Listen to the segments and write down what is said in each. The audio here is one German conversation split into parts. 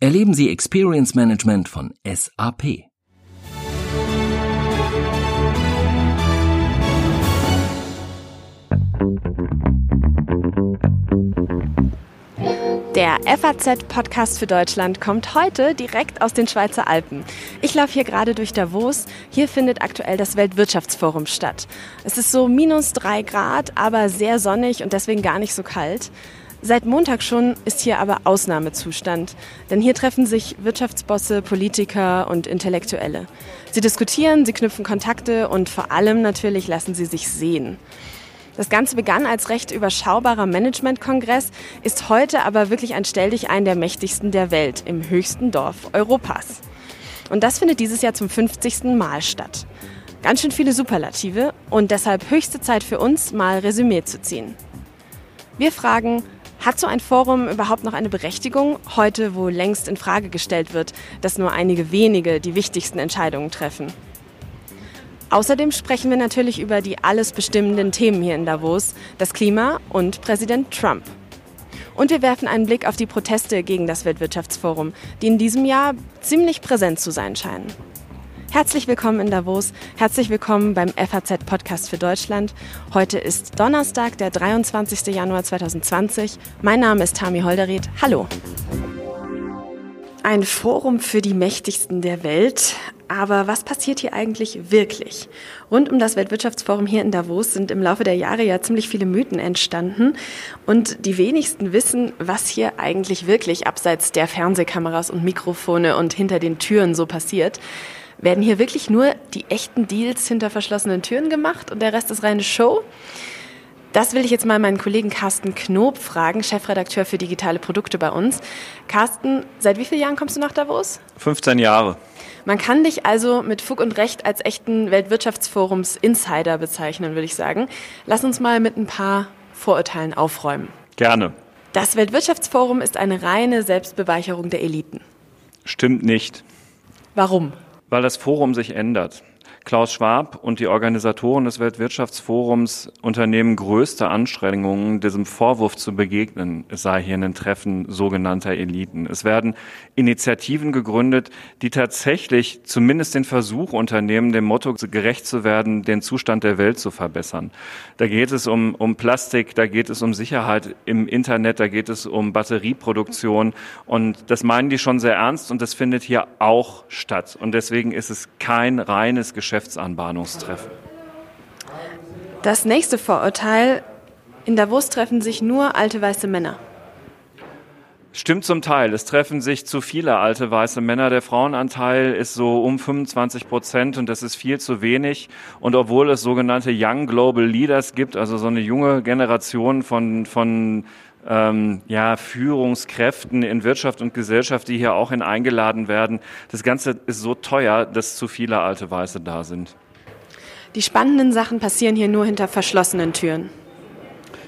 Erleben Sie Experience Management von SAP. Der FAZ-Podcast für Deutschland kommt heute direkt aus den Schweizer Alpen. Ich laufe hier gerade durch Davos. Hier findet aktuell das Weltwirtschaftsforum statt. Es ist so minus drei Grad, aber sehr sonnig und deswegen gar nicht so kalt. Seit Montag schon ist hier aber Ausnahmezustand, denn hier treffen sich Wirtschaftsbosse, Politiker und Intellektuelle. Sie diskutieren, sie knüpfen Kontakte und vor allem natürlich lassen sie sich sehen. Das Ganze begann als recht überschaubarer Managementkongress, ist heute aber wirklich ein Stelldichein der mächtigsten der Welt im höchsten Dorf Europas. Und das findet dieses Jahr zum 50. Mal statt. Ganz schön viele Superlative und deshalb höchste Zeit für uns, mal Resümee zu ziehen. Wir fragen, hat so ein Forum überhaupt noch eine Berechtigung, heute wo längst in Frage gestellt wird, dass nur einige wenige die wichtigsten Entscheidungen treffen? Außerdem sprechen wir natürlich über die alles bestimmenden Themen hier in Davos, das Klima und Präsident Trump. Und wir werfen einen Blick auf die Proteste gegen das Weltwirtschaftsforum, die in diesem Jahr ziemlich präsent zu sein scheinen. Herzlich willkommen in Davos, herzlich willkommen beim FAZ Podcast für Deutschland. Heute ist Donnerstag, der 23. Januar 2020. Mein Name ist Tami Holderried. Hallo. Ein Forum für die Mächtigsten der Welt, aber was passiert hier eigentlich wirklich? Rund um das Weltwirtschaftsforum hier in Davos sind im Laufe der Jahre ja ziemlich viele Mythen entstanden. Und die wenigsten wissen, was hier eigentlich wirklich abseits der Fernsehkameras und Mikrofone und hinter den Türen so passiert. Werden hier wirklich nur die echten Deals hinter verschlossenen Türen gemacht und der Rest ist reine Show? Das will ich jetzt mal meinen Kollegen Carsten Knob fragen, Chefredakteur für digitale Produkte bei uns. Carsten, seit wie vielen Jahren kommst du nach Davos? 15 Jahre. Man kann dich also mit Fug und Recht als echten Weltwirtschaftsforums Insider bezeichnen, würde ich sagen. Lass uns mal mit ein paar Vorurteilen aufräumen. Gerne. Das Weltwirtschaftsforum ist eine reine Selbstbeweicherung der Eliten. Stimmt nicht. Warum? Weil das Forum sich ändert. Klaus Schwab und die Organisatoren des Weltwirtschaftsforums unternehmen größte Anstrengungen, diesem Vorwurf zu begegnen, es sei hier ein Treffen sogenannter Eliten. Es werden Initiativen gegründet, die tatsächlich zumindest den Versuch unternehmen, dem Motto gerecht zu werden, den Zustand der Welt zu verbessern. Da geht es um, um Plastik, da geht es um Sicherheit im Internet, da geht es um Batterieproduktion und das meinen die schon sehr ernst und das findet hier auch statt. Und deswegen ist es kein reines Geschäft Geschäftsanbahnungstreffen. Das nächste Vorurteil, in Davos treffen sich nur alte weiße Männer. Stimmt zum Teil. Es treffen sich zu viele alte weiße Männer. Der Frauenanteil ist so um 25 Prozent und das ist viel zu wenig. Und obwohl es sogenannte Young Global Leaders gibt, also so eine junge Generation von, von ähm, ja, Führungskräften in Wirtschaft und Gesellschaft, die hier auch hin eingeladen werden. Das Ganze ist so teuer, dass zu viele alte Weiße da sind. Die spannenden Sachen passieren hier nur hinter verschlossenen Türen.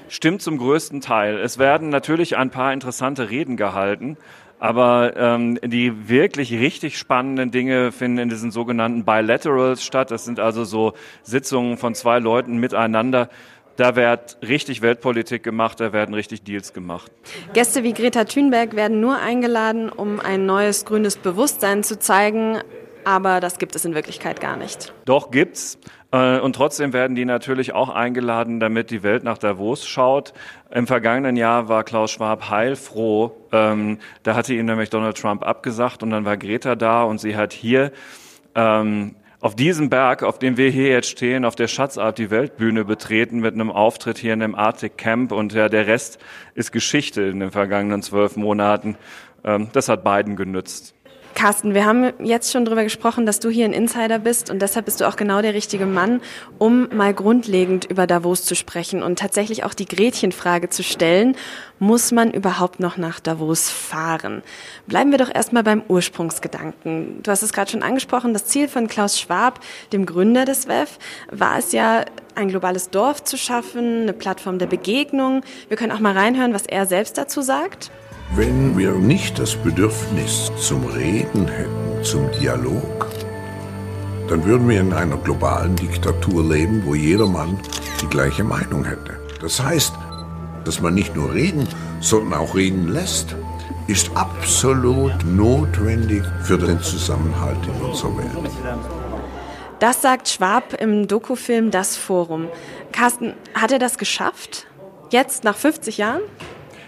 Stimmt zum größten Teil. Es werden natürlich ein paar interessante Reden gehalten, aber ähm, die wirklich richtig spannenden Dinge finden in diesen sogenannten Bilaterals statt. Das sind also so Sitzungen von zwei Leuten miteinander da wird richtig Weltpolitik gemacht, da werden richtig Deals gemacht. Gäste wie Greta Thunberg werden nur eingeladen, um ein neues grünes Bewusstsein zu zeigen, aber das gibt es in Wirklichkeit gar nicht. Doch gibt's. Äh, und trotzdem werden die natürlich auch eingeladen, damit die Welt nach Davos schaut. Im vergangenen Jahr war Klaus Schwab heilfroh. Ähm, da hatte ihm nämlich Donald Trump abgesagt und dann war Greta da und sie hat hier ähm, auf diesem Berg, auf dem wir hier jetzt stehen, auf der Schatzart die Weltbühne betreten mit einem Auftritt hier in dem Arctic Camp und ja, der Rest ist Geschichte in den vergangenen zwölf Monaten. Ähm, das hat beiden genützt. Carsten, wir haben jetzt schon darüber gesprochen, dass du hier ein Insider bist und deshalb bist du auch genau der richtige Mann, um mal grundlegend über Davos zu sprechen und tatsächlich auch die Gretchenfrage zu stellen, muss man überhaupt noch nach Davos fahren? Bleiben wir doch erstmal beim Ursprungsgedanken. Du hast es gerade schon angesprochen, das Ziel von Klaus Schwab, dem Gründer des WEF, war es ja, ein globales Dorf zu schaffen, eine Plattform der Begegnung. Wir können auch mal reinhören, was er selbst dazu sagt. Wenn wir nicht das Bedürfnis zum Reden hätten, zum Dialog, dann würden wir in einer globalen Diktatur leben, wo jeder Mann die gleiche Meinung hätte. Das heißt, dass man nicht nur reden, sondern auch reden lässt, ist absolut notwendig für den Zusammenhalt in unserer Welt. Das sagt Schwab im Dokufilm Das Forum. Carsten, hat er das geschafft? Jetzt nach 50 Jahren?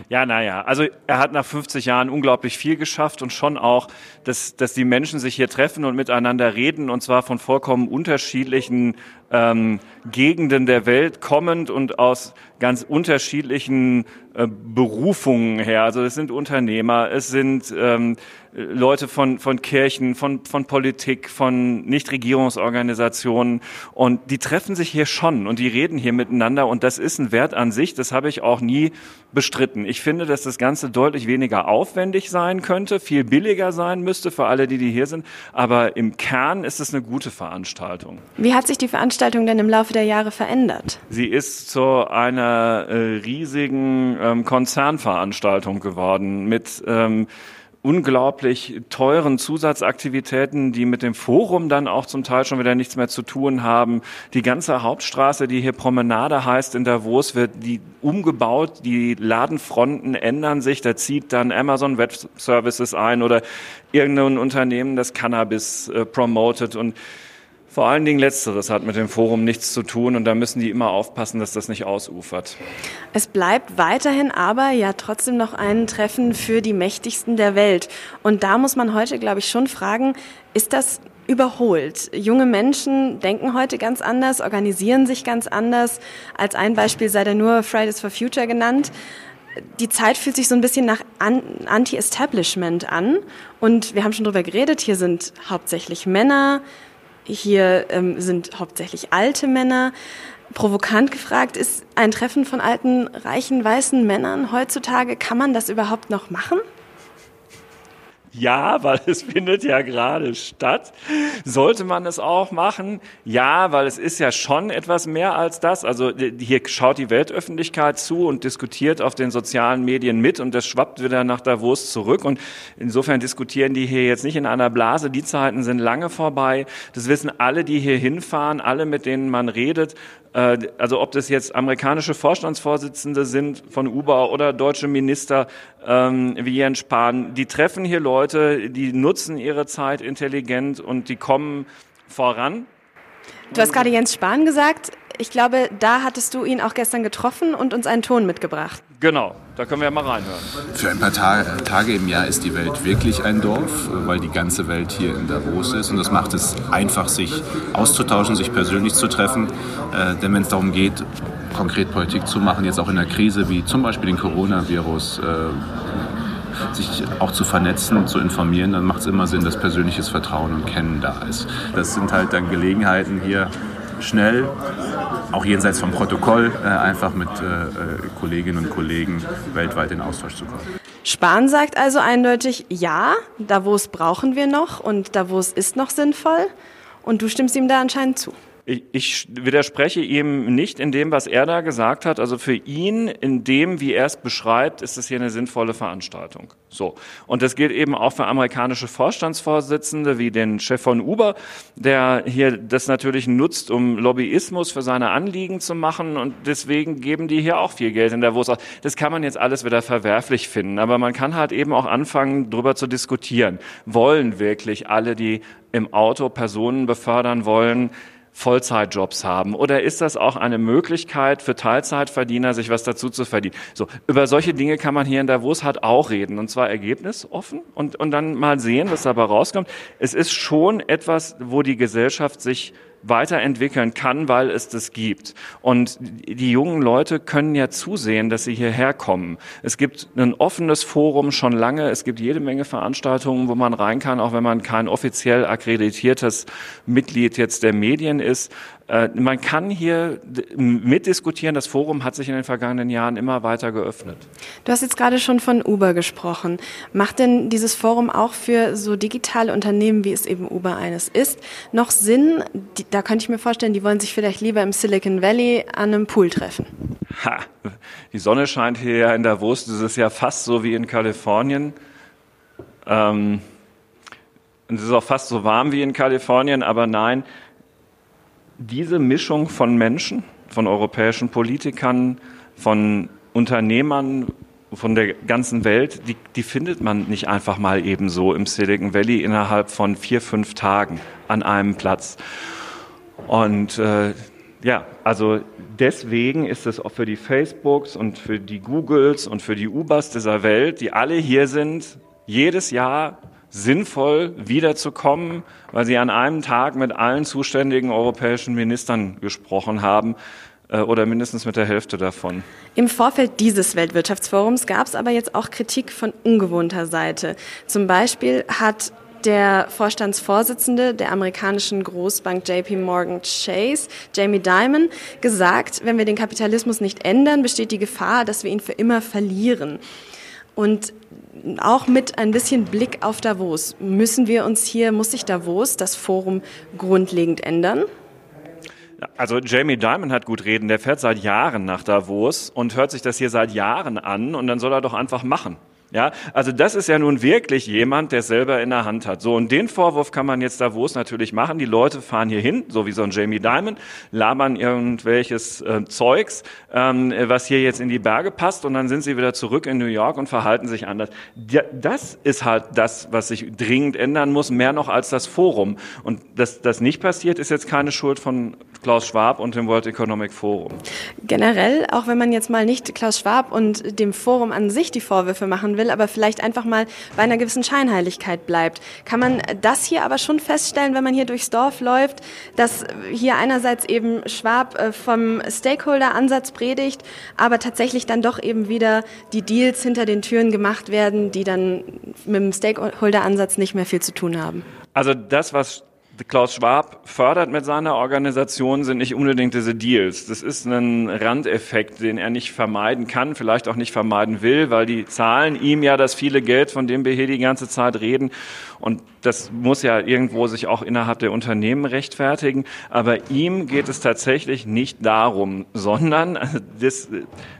Ja, naja, also er hat nach 50 Jahren unglaublich viel geschafft und schon auch, dass, dass die Menschen sich hier treffen und miteinander reden und zwar von vollkommen unterschiedlichen ähm, Gegenden der Welt kommend und aus ganz unterschiedlichen äh, Berufungen her. Also es sind Unternehmer, es sind ähm, Leute von, von Kirchen, von, von Politik, von Nichtregierungsorganisationen und die treffen sich hier schon und die reden hier miteinander und das ist ein Wert an sich, das habe ich auch nie bestritten. Ich finde, dass das Ganze deutlich weniger aufwendig sein könnte, viel billiger sein müsste für alle, die, die hier sind, aber im Kern ist es eine gute Veranstaltung. Wie hat sich die Veranstaltung denn im Laufe der Jahre verändert? Sie ist zu einer äh, riesigen ähm, Konzernveranstaltung geworden mit ähm, unglaublich teuren Zusatzaktivitäten, die mit dem Forum dann auch zum Teil schon wieder nichts mehr zu tun haben. Die ganze Hauptstraße, die hier Promenade heißt in Davos, wird die umgebaut, die Ladenfronten ändern sich, da zieht dann Amazon Web Services ein oder irgendein Unternehmen, das Cannabis äh, promotet und vor allen Dingen Letzteres hat mit dem Forum nichts zu tun und da müssen die immer aufpassen, dass das nicht ausufert. Es bleibt weiterhin aber ja trotzdem noch ein Treffen für die Mächtigsten der Welt. Und da muss man heute, glaube ich, schon fragen, ist das überholt. Junge Menschen denken heute ganz anders, organisieren sich ganz anders. Als ein Beispiel sei da nur Fridays for Future genannt. Die Zeit fühlt sich so ein bisschen nach Anti-Establishment an. Und wir haben schon drüber geredet, hier sind hauptsächlich Männer, hier ähm, sind hauptsächlich alte Männer. Provokant gefragt, ist ein Treffen von alten, reichen, weißen Männern heutzutage, kann man das überhaupt noch machen? Ja, weil es findet ja gerade statt. Sollte man es auch machen? Ja, weil es ist ja schon etwas mehr als das. Also hier schaut die Weltöffentlichkeit zu und diskutiert auf den sozialen Medien mit und das schwappt wieder nach Davos zurück. Und insofern diskutieren die hier jetzt nicht in einer Blase. Die Zeiten sind lange vorbei. Das wissen alle, die hier hinfahren, alle, mit denen man redet. Äh, also ob das jetzt amerikanische Vorstandsvorsitzende sind von Uber oder deutsche Minister ähm, wie Jens Spahn, die treffen hier Leute, die nutzen ihre Zeit intelligent und die kommen voran. Du hast gerade Jens Spahn gesagt. Ich glaube, da hattest du ihn auch gestern getroffen und uns einen Ton mitgebracht. Genau, da können wir ja mal reinhören. Für ein paar Tage im Jahr ist die Welt wirklich ein Dorf, weil die ganze Welt hier in Davos ist. Und das macht es einfach, sich auszutauschen, sich persönlich zu treffen. Äh, denn wenn es darum geht, konkret Politik zu machen, jetzt auch in einer Krise wie zum Beispiel den Coronavirus, äh, sich auch zu vernetzen und zu informieren, dann macht es immer Sinn, dass persönliches Vertrauen und Kennen da ist. Das sind halt dann Gelegenheiten hier schnell, auch jenseits vom Protokoll, äh, einfach mit äh, äh, Kolleginnen und Kollegen weltweit in Austausch zu kommen. Spahn sagt also eindeutig, ja, Davos brauchen wir noch und Davos ist noch sinnvoll. Und du stimmst ihm da anscheinend zu. Ich, ich widerspreche ihm nicht in dem, was er da gesagt hat. Also für ihn, in dem, wie er es beschreibt, ist es hier eine sinnvolle Veranstaltung. So. Und das gilt eben auch für amerikanische Vorstandsvorsitzende wie den Chef von Uber, der hier das natürlich nutzt, um Lobbyismus für seine Anliegen zu machen. Und deswegen geben die hier auch viel Geld in der Wurst. Das kann man jetzt alles wieder verwerflich finden. Aber man kann halt eben auch anfangen, darüber zu diskutieren. Wollen wirklich alle, die im Auto Personen befördern wollen, Vollzeitjobs haben? Oder ist das auch eine Möglichkeit für Teilzeitverdiener, sich was dazu zu verdienen? So, über solche Dinge kann man hier in Davos halt auch reden und zwar ergebnisoffen und, und dann mal sehen, was dabei rauskommt. Es ist schon etwas, wo die Gesellschaft sich weiterentwickeln kann, weil es das gibt. Und die jungen Leute können ja zusehen, dass sie hierher kommen. Es gibt ein offenes Forum schon lange. Es gibt jede Menge Veranstaltungen, wo man rein kann, auch wenn man kein offiziell akkreditiertes Mitglied jetzt der Medien ist. Äh, man kann hier mitdiskutieren. Das Forum hat sich in den vergangenen Jahren immer weiter geöffnet. Du hast jetzt gerade schon von Uber gesprochen. Macht denn dieses Forum auch für so digitale Unternehmen, wie es eben Uber eines ist, noch Sinn? Da könnte ich mir vorstellen, die wollen sich vielleicht lieber im Silicon Valley an einem Pool treffen. Ha, die Sonne scheint hier in Davos. Das ist ja fast so wie in Kalifornien. Ähm, es ist auch fast so warm wie in Kalifornien, aber nein, diese Mischung von Menschen, von europäischen Politikern, von Unternehmern, von der ganzen Welt, die, die findet man nicht einfach mal ebenso im Silicon Valley innerhalb von vier, fünf Tagen an einem Platz. Und äh, ja, also deswegen ist es auch für die Facebooks und für die Googles und für die Ubers dieser Welt, die alle hier sind, jedes Jahr sinnvoll wiederzukommen, weil sie an einem Tag mit allen zuständigen europäischen Ministern gesprochen haben äh, oder mindestens mit der Hälfte davon. Im Vorfeld dieses Weltwirtschaftsforums gab es aber jetzt auch Kritik von ungewohnter Seite. Zum Beispiel hat der Vorstandsvorsitzende der amerikanischen Großbank JP Morgan Chase, Jamie Dimon, gesagt, wenn wir den Kapitalismus nicht ändern, besteht die Gefahr, dass wir ihn für immer verlieren. Und auch mit ein bisschen Blick auf Davos. Müssen wir uns hier, muss sich Davos, das Forum, grundlegend ändern? Also Jamie Dimon hat gut reden, der fährt seit Jahren nach Davos und hört sich das hier seit Jahren an und dann soll er doch einfach machen. Ja, also das ist ja nun wirklich jemand, der es selber in der Hand hat. So, und den Vorwurf kann man jetzt Davos natürlich machen. Die Leute fahren hier hin, so wie so ein Jamie Dimon, labern irgendwelches äh, Zeugs, ähm, was hier jetzt in die Berge passt, und dann sind sie wieder zurück in New York und verhalten sich anders. Das ist halt das, was sich dringend ändern muss, mehr noch als das Forum. Und dass das nicht passiert, ist jetzt keine Schuld von Klaus Schwab und dem World Economic Forum. Generell, auch wenn man jetzt mal nicht Klaus Schwab und dem Forum an sich die Vorwürfe machen will, aber vielleicht einfach mal bei einer gewissen Scheinheiligkeit bleibt, kann man das hier aber schon feststellen, wenn man hier durchs Dorf läuft, dass hier einerseits eben Schwab äh, vom Stakeholder-Ansatz predigt, aber tatsächlich dann doch eben wieder die Deals hinter den Türen gemacht werden, die dann mit dem Stakeholder-Ansatz nicht mehr viel zu tun haben. Also das, was Klaus Schwab fördert mit seiner Organisation, sind nicht unbedingt diese Deals. Das ist ein Randeffekt, den er nicht vermeiden kann, vielleicht auch nicht vermeiden will, weil die zahlen ihm ja das viele Geld, von dem wir hier die ganze Zeit reden. Und das muss ja irgendwo sich auch innerhalb der Unternehmen rechtfertigen. Aber ihm geht es tatsächlich nicht darum, sondern, das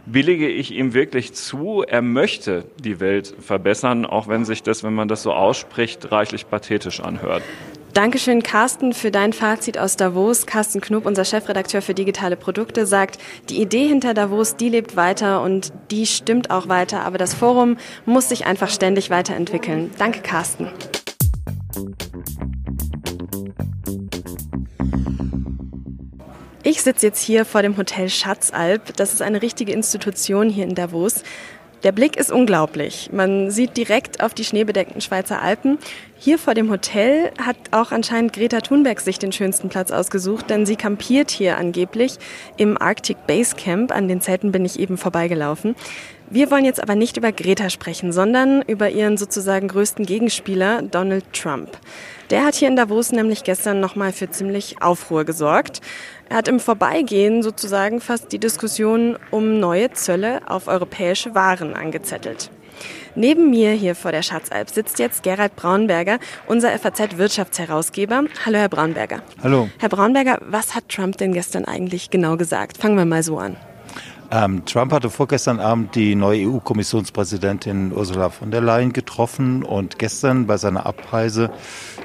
billige ich ihm wirklich zu, er möchte die Welt verbessern, auch wenn sich das, wenn man das so ausspricht, reichlich pathetisch anhört. Dankeschön, Carsten, für dein Fazit aus Davos. Carsten Knupp, unser Chefredakteur für digitale Produkte, sagt, die Idee hinter Davos, die lebt weiter und die stimmt auch weiter, aber das Forum muss sich einfach ständig weiterentwickeln. Danke, Carsten. Ich sitze jetzt hier vor dem Hotel Schatzalp. Das ist eine richtige Institution hier in Davos. Der Blick ist unglaublich. Man sieht direkt auf die schneebedeckten Schweizer Alpen. Hier vor dem Hotel hat auch anscheinend Greta Thunberg sich den schönsten Platz ausgesucht, denn sie kampiert hier angeblich im Arctic Base Camp. An den Zelten bin ich eben vorbeigelaufen. Wir wollen jetzt aber nicht über Greta sprechen, sondern über ihren sozusagen größten Gegenspieler, Donald Trump. Der hat hier in Davos nämlich gestern nochmal für ziemlich Aufruhr gesorgt. Er hat im Vorbeigehen sozusagen fast die Diskussion um neue Zölle auf europäische Waren angezettelt. Neben mir hier vor der Schatzalp sitzt jetzt Gerald Braunberger, unser FAZ-Wirtschaftsherausgeber. Hallo, Herr Braunberger. Hallo. Herr Braunberger, was hat Trump denn gestern eigentlich genau gesagt? Fangen wir mal so an. Ähm, Trump hatte vorgestern Abend die neue EU-Kommissionspräsidentin Ursula von der Leyen getroffen und gestern bei seiner Abreise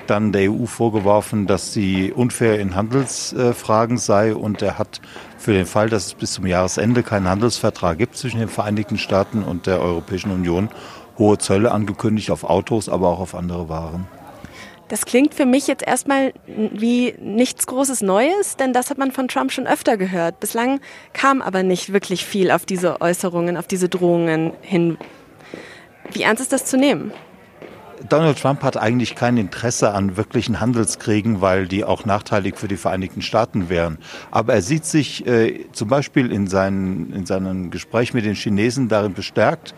dann der EU vorgeworfen, dass sie unfair in Handelsfragen sei und er hat für den Fall, dass es bis zum Jahresende keinen Handelsvertrag gibt zwischen den Vereinigten Staaten und der Europäischen Union, hohe Zölle angekündigt auf Autos, aber auch auf andere Waren. Das klingt für mich jetzt erstmal wie nichts Großes Neues, denn das hat man von Trump schon öfter gehört. Bislang kam aber nicht wirklich viel auf diese Äußerungen, auf diese Drohungen hin. Wie ernst ist das zu nehmen? Donald Trump hat eigentlich kein Interesse an wirklichen Handelskriegen, weil die auch nachteilig für die Vereinigten Staaten wären. Aber er sieht sich äh, zum Beispiel in seinen, in seinem Gespräch mit den Chinesen darin bestärkt,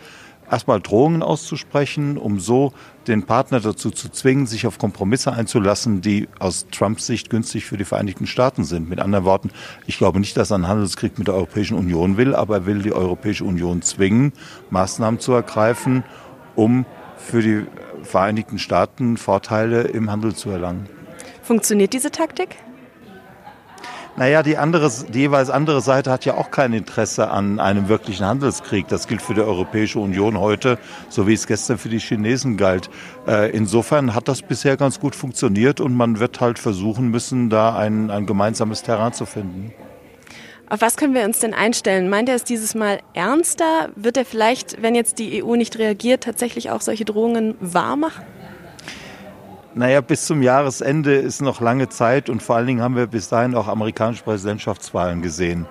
erstmal Drohungen auszusprechen, um so den Partner dazu zu zwingen, sich auf Kompromisse einzulassen, die aus Trumps Sicht günstig für die Vereinigten Staaten sind. Mit anderen Worten, ich glaube nicht, dass er einen Handelskrieg mit der Europäischen Union will, aber er will die Europäische Union zwingen, Maßnahmen zu ergreifen, um für die Vereinigten Staaten Vorteile im Handel zu erlangen. Funktioniert diese Taktik? Naja, die, andere, die jeweils andere Seite hat ja auch kein Interesse an einem wirklichen Handelskrieg. Das gilt für die Europäische Union heute, so wie es gestern für die Chinesen galt. Äh, insofern hat das bisher ganz gut funktioniert und man wird halt versuchen müssen, da ein, ein gemeinsames Terrain zu finden. Auf was können wir uns denn einstellen? Meint er es dieses Mal ernster? Wird er vielleicht, wenn jetzt die EU nicht reagiert, tatsächlich auch solche Drohungen wahrmachen? Naja, bis zum Jahresende ist noch lange Zeit und vor allen Dingen haben wir bis dahin auch amerikanische Präsidentschaftswahlen gesehen.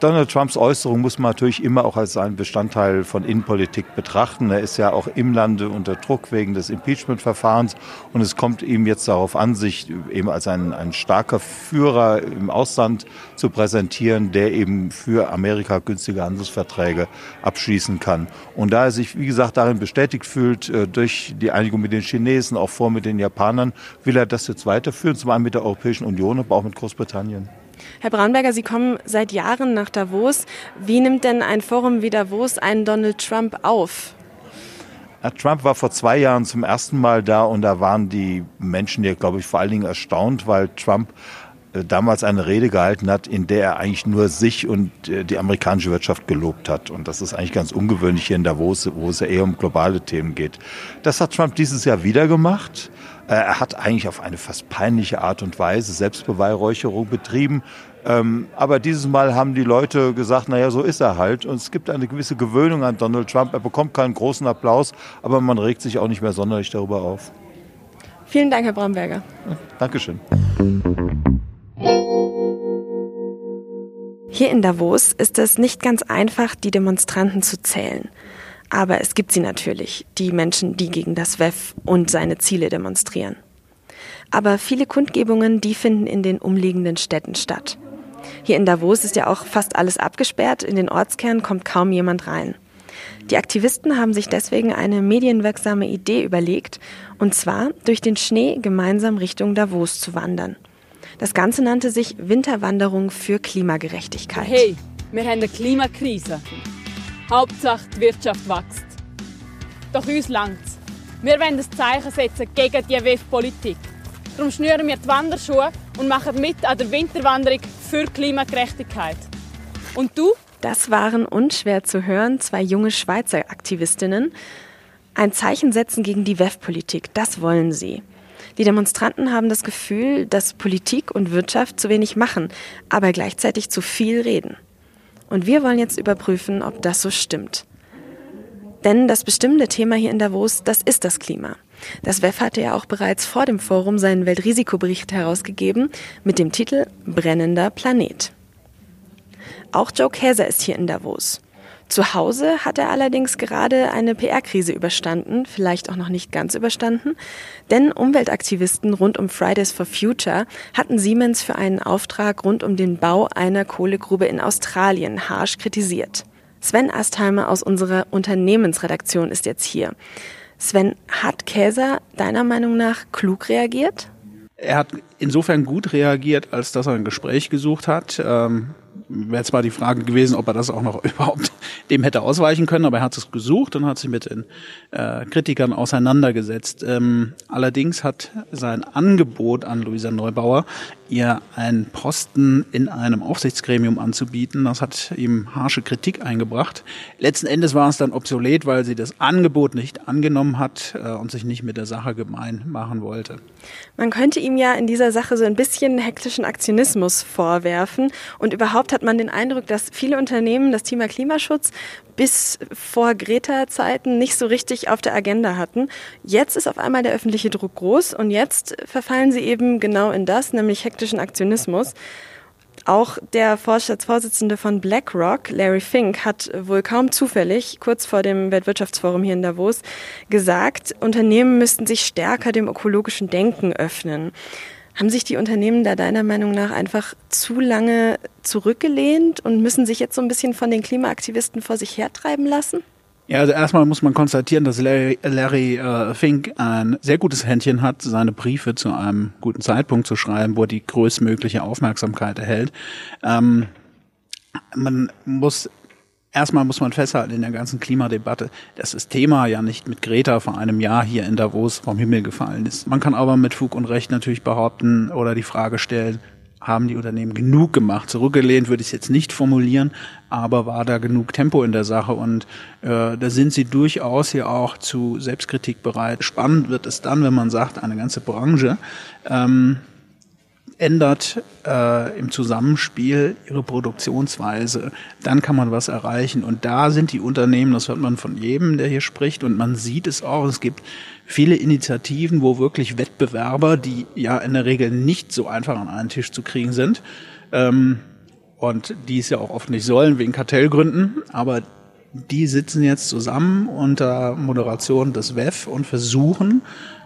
Donald Trumps Äußerung muss man natürlich immer auch als einen Bestandteil von Innenpolitik betrachten. Er ist ja auch im Lande unter Druck wegen des Impeachment-Verfahrens und es kommt ihm jetzt darauf an, sich eben als ein, ein starker Führer im Ausland zu präsentieren, der eben für Amerika günstige Handelsverträge abschließen kann. Und da er sich, wie gesagt, darin bestätigt fühlt äh, durch die Einigung mit den Chinesen, auch vor mit den Japanern, will er das jetzt weiterführen, zum einen mit der Europäischen Union, aber auch mit Großbritannien. Herr Braunberger, Sie kommen seit Jahren nach Davos. Wie nimmt denn ein Forum wie Davos einen Donald Trump auf? Trump war vor zwei Jahren zum ersten Mal da und da waren die Menschen ja, glaube ich, vor allen Dingen erstaunt, weil Trump äh, damals eine Rede gehalten hat, in der er eigentlich nur sich und äh, die amerikanische Wirtschaft gelobt hat. Und das ist eigentlich ganz ungewöhnlich hier in Davos, wo es ja eher um globale Themen geht. Das hat Trump dieses Jahr wieder gemacht. Äh, er hat eigentlich auf eine fast peinliche Art und Weise Selbstbeweihräucherung betrieben. Ähm, aber dieses Mal haben die Leute gesagt, naja, so ist er halt. Und es gibt eine gewisse Gewöhnung an Donald Trump. Er bekommt keinen großen Applaus, aber man regt sich auch nicht mehr sonderlich darüber auf. Vielen Dank, Herr Braunberger. Dankeschön. Hier in Davos ist es nicht ganz einfach, die Demonstranten zu zählen. Aber es gibt sie natürlich, die Menschen, die gegen das WEF und seine Ziele demonstrieren. Aber viele Kundgebungen, die finden in den umliegenden Städten statt. Hier in Davos ist ja auch fast alles abgesperrt, in den Ortskernen kommt kaum jemand rein. Die Aktivisten haben sich deswegen eine medienwirksame Idee überlegt, und zwar durch den Schnee gemeinsam Richtung Davos zu wandern. Das Ganze nannte sich Winterwanderung für Klimagerechtigkeit. Hey, wir haben eine Klimakrise. Hauptsache die Wirtschaft wächst. Doch uns langt's. Wir wollen ein Zeichen setzen gegen die WEF-Politik. Darum schnüren wir die Wanderschuhe und machen mit an der Winterwanderung für Klimagerechtigkeit. Und du? Das waren unschwer zu hören zwei junge Schweizer Aktivistinnen. Ein Zeichen setzen gegen die WEF-Politik, das wollen sie. Die Demonstranten haben das Gefühl, dass Politik und Wirtschaft zu wenig machen, aber gleichzeitig zu viel reden. Und wir wollen jetzt überprüfen, ob das so stimmt. Denn das bestimmende Thema hier in Davos, das ist das Klima. Das WEF hatte ja auch bereits vor dem Forum seinen Weltrisikobericht herausgegeben mit dem Titel Brennender Planet. Auch Joe Käser ist hier in Davos. Zu Hause hat er allerdings gerade eine PR-Krise überstanden, vielleicht auch noch nicht ganz überstanden, denn Umweltaktivisten rund um Fridays for Future hatten Siemens für einen Auftrag rund um den Bau einer Kohlegrube in Australien harsch kritisiert. Sven Astheimer aus unserer Unternehmensredaktion ist jetzt hier. Sven, hat Käser deiner Meinung nach klug reagiert? Er hat insofern gut reagiert, als dass er ein Gespräch gesucht hat. Ähm wäre zwar die Frage gewesen, ob er das auch noch überhaupt dem hätte ausweichen können, aber er hat es gesucht und hat sich mit den äh, Kritikern auseinandergesetzt. Ähm, allerdings hat sein Angebot an Luisa Neubauer, ihr einen Posten in einem Aufsichtsgremium anzubieten, das hat ihm harsche Kritik eingebracht. Letzten Endes war es dann obsolet, weil sie das Angebot nicht angenommen hat äh, und sich nicht mit der Sache gemein machen wollte. Man könnte ihm ja in dieser Sache so ein bisschen hektischen Aktionismus vorwerfen und überhaupt hat man den Eindruck, dass viele Unternehmen das Thema Klimaschutz bis vor Greta-Zeiten nicht so richtig auf der Agenda hatten. Jetzt ist auf einmal der öffentliche Druck groß und jetzt verfallen sie eben genau in das, nämlich hektischen Aktionismus. Auch der Vorstandsvorsitzende von BlackRock, Larry Fink, hat wohl kaum zufällig kurz vor dem Weltwirtschaftsforum hier in Davos gesagt, Unternehmen müssten sich stärker dem ökologischen Denken öffnen. Haben sich die Unternehmen da deiner Meinung nach einfach zu lange zurückgelehnt und müssen sich jetzt so ein bisschen von den Klimaaktivisten vor sich hertreiben lassen? Ja, also erstmal muss man konstatieren, dass Larry, Larry äh, Fink ein sehr gutes Händchen hat, seine Briefe zu einem guten Zeitpunkt zu schreiben, wo er die größtmögliche Aufmerksamkeit erhält. Ähm, man muss Erstmal muss man festhalten in der ganzen Klimadebatte, dass das Thema ja nicht mit Greta vor einem Jahr hier in Davos vom Himmel gefallen ist. Man kann aber mit Fug und Recht natürlich behaupten oder die Frage stellen, haben die Unternehmen genug gemacht. Zurückgelehnt würde ich es jetzt nicht formulieren, aber war da genug Tempo in der Sache und äh, da sind sie durchaus hier auch zu Selbstkritik bereit. Spannend wird es dann, wenn man sagt, eine ganze Branche ähm, ändert äh, im Zusammenspiel ihre Produktionsweise, dann kann man was erreichen. Und da sind die Unternehmen, das hört man von jedem, der hier spricht, und man sieht es auch, es gibt viele Initiativen, wo wirklich Wettbewerber, die ja in der Regel nicht so einfach an einen Tisch zu kriegen sind, ähm, und die es ja auch oft nicht sollen wegen Kartellgründen, aber die sitzen jetzt zusammen unter Moderation des WEF und versuchen,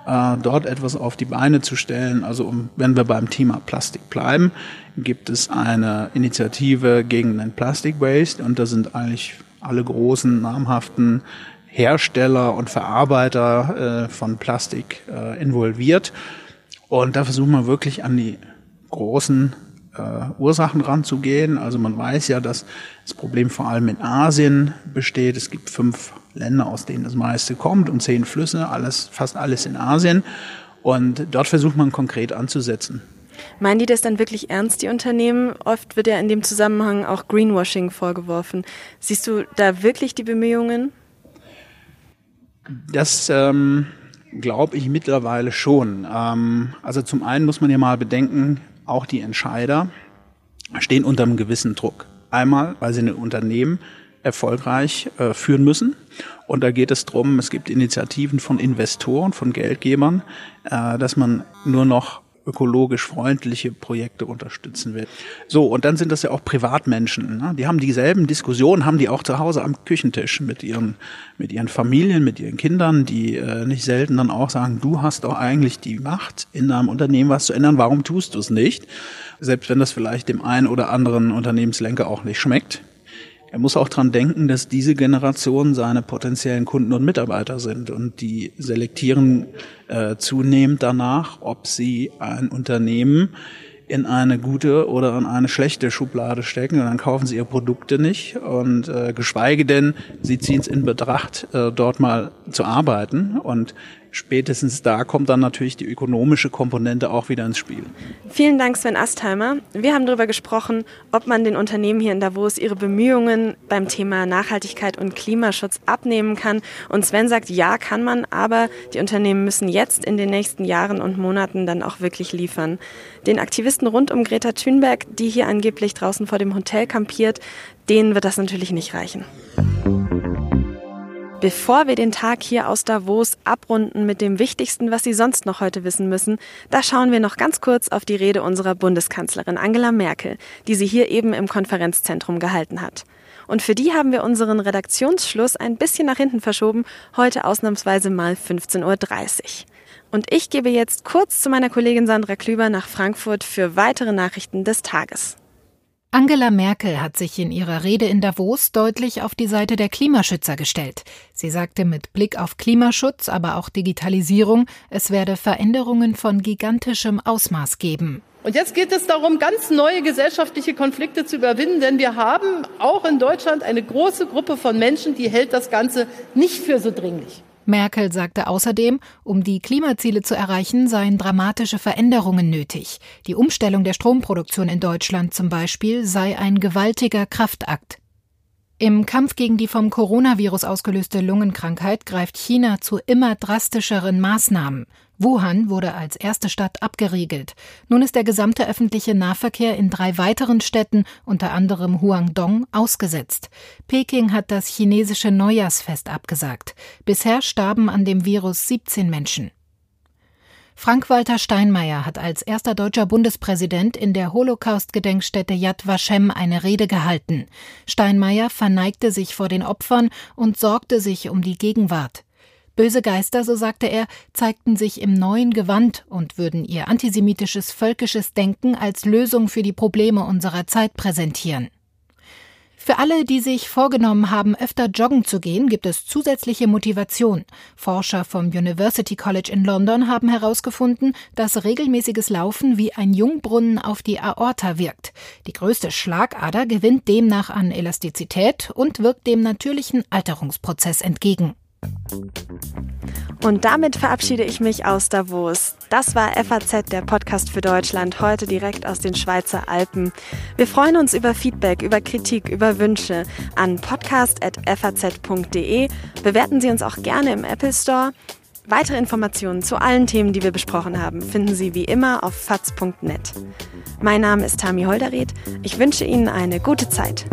äh, dort etwas auf die Beine zu stellen. Also um, wenn wir beim Thema Plastik bleiben, gibt es eine Initiative gegen den Plastic Waste und da sind eigentlich alle großen namhaften Hersteller und Verarbeiter äh, von Plastik äh, involviert. Und da versuchen wir wirklich an die großen äh, Ursachen ranzugehen. Also man weiß ja, dass das Problem vor allem in Asien besteht. Es gibt fünf Länder, aus denen das meiste kommt und zehn Flüsse, alles, fast alles in Asien. Und dort versucht man konkret anzusetzen. Meinen die das dann wirklich ernst, die Unternehmen? Oft wird ja in dem Zusammenhang auch Greenwashing vorgeworfen. Siehst du da wirklich die Bemühungen? Das ähm, glaube ich mittlerweile schon. Ähm, also zum einen muss man ja mal bedenken, auch die Entscheider stehen unter einem gewissen Druck. Einmal, weil sie ein Unternehmen erfolgreich äh, führen müssen. Und da geht es darum, es gibt Initiativen von Investoren, von Geldgebern, äh, dass man nur noch ökologisch freundliche Projekte unterstützen will. So, und dann sind das ja auch Privatmenschen. Ne? Die haben dieselben Diskussionen, haben die auch zu Hause am Küchentisch mit ihren, mit ihren Familien, mit ihren Kindern, die äh, nicht selten dann auch sagen, du hast doch eigentlich die Macht, in einem Unternehmen was zu ändern, warum tust du es nicht? Selbst wenn das vielleicht dem einen oder anderen Unternehmenslenker auch nicht schmeckt. Er muss auch dran denken, dass diese Generation seine potenziellen Kunden und Mitarbeiter sind und die selektieren äh, zunehmend danach, ob sie ein Unternehmen in eine gute oder in eine schlechte Schublade stecken und dann kaufen sie ihre Produkte nicht und äh, geschweige denn, sie ziehen es in Betracht, äh, dort mal zu arbeiten und spätestens da kommt dann natürlich die ökonomische Komponente auch wieder ins Spiel. Vielen Dank, Sven Astheimer. Wir haben darüber gesprochen, ob man den Unternehmen hier in Davos ihre Bemühungen beim Thema Nachhaltigkeit und Klimaschutz abnehmen kann. Und Sven sagt, ja, kann man, aber die Unternehmen müssen jetzt in den nächsten Jahren und Monaten dann auch wirklich liefern. Den Aktivisten rund um Greta Thunberg, die hier angeblich draußen vor dem Hotel kampiert, denen wird das natürlich nicht reichen. Bevor wir den Tag hier aus Davos abrunden mit dem Wichtigsten, was Sie sonst noch heute wissen müssen, da schauen wir noch ganz kurz auf die Rede unserer Bundeskanzlerin Angela Merkel, die sie hier eben im Konferenzzentrum gehalten hat. Und für die haben wir unseren Redaktionsschluss ein bisschen nach hinten verschoben, heute ausnahmsweise mal 15.30 Uhr. Und ich gebe jetzt kurz zu meiner Kollegin Sandra Klüber nach Frankfurt für weitere Nachrichten des Tages. Angela Merkel hat sich in ihrer Rede in Davos deutlich auf die Seite der Klimaschützer gestellt. Sie sagte mit Blick auf Klimaschutz, aber auch Digitalisierung, es werde Veränderungen von gigantischem Ausmaß geben. Und jetzt geht es darum, ganz neue gesellschaftliche Konflikte zu überwinden, denn wir haben auch in Deutschland eine große Gruppe von Menschen, die hält das Ganze nicht für so dringlich. Merkel sagte außerdem, um die Klimaziele zu erreichen, seien dramatische Veränderungen nötig. Die Umstellung der Stromproduktion in Deutschland zum Beispiel sei ein gewaltiger Kraftakt. Im Kampf gegen die vom Coronavirus ausgelöste Lungenkrankheit greift China zu immer drastischeren Maßnahmen. Wuhan wurde als erste Stadt abgeriegelt. Nun ist der gesamte öffentliche Nahverkehr in drei weiteren Städten, unter anderem Huangdong, ausgesetzt. Peking hat das chinesische Neujahrsfest abgesagt. Bisher starben an dem Virus 17 Menschen. Frank-Walter Steinmeier hat als erster deutscher Bundespräsident in der Holocaust-Gedenkstätte Yad Vashem eine Rede gehalten. Steinmeier verneigte sich vor den Opfern und sorgte sich um die Gegenwart. Böse Geister, so sagte er, zeigten sich im neuen Gewand und würden ihr antisemitisches völkisches Denken als Lösung für die Probleme unserer Zeit präsentieren. Für alle, die sich vorgenommen haben, öfter joggen zu gehen, gibt es zusätzliche Motivation. Forscher vom University College in London haben herausgefunden, dass regelmäßiges Laufen wie ein Jungbrunnen auf die Aorta wirkt. Die größte Schlagader gewinnt demnach an Elastizität und wirkt dem natürlichen Alterungsprozess entgegen. Und damit verabschiede ich mich aus Davos. Das war FAZ, der Podcast für Deutschland, heute direkt aus den Schweizer Alpen. Wir freuen uns über Feedback, über Kritik, über Wünsche an podcast.faz.de. Bewerten Sie uns auch gerne im Apple Store. Weitere Informationen zu allen Themen, die wir besprochen haben, finden Sie wie immer auf faz.net. Mein Name ist Tami Holderried. Ich wünsche Ihnen eine gute Zeit.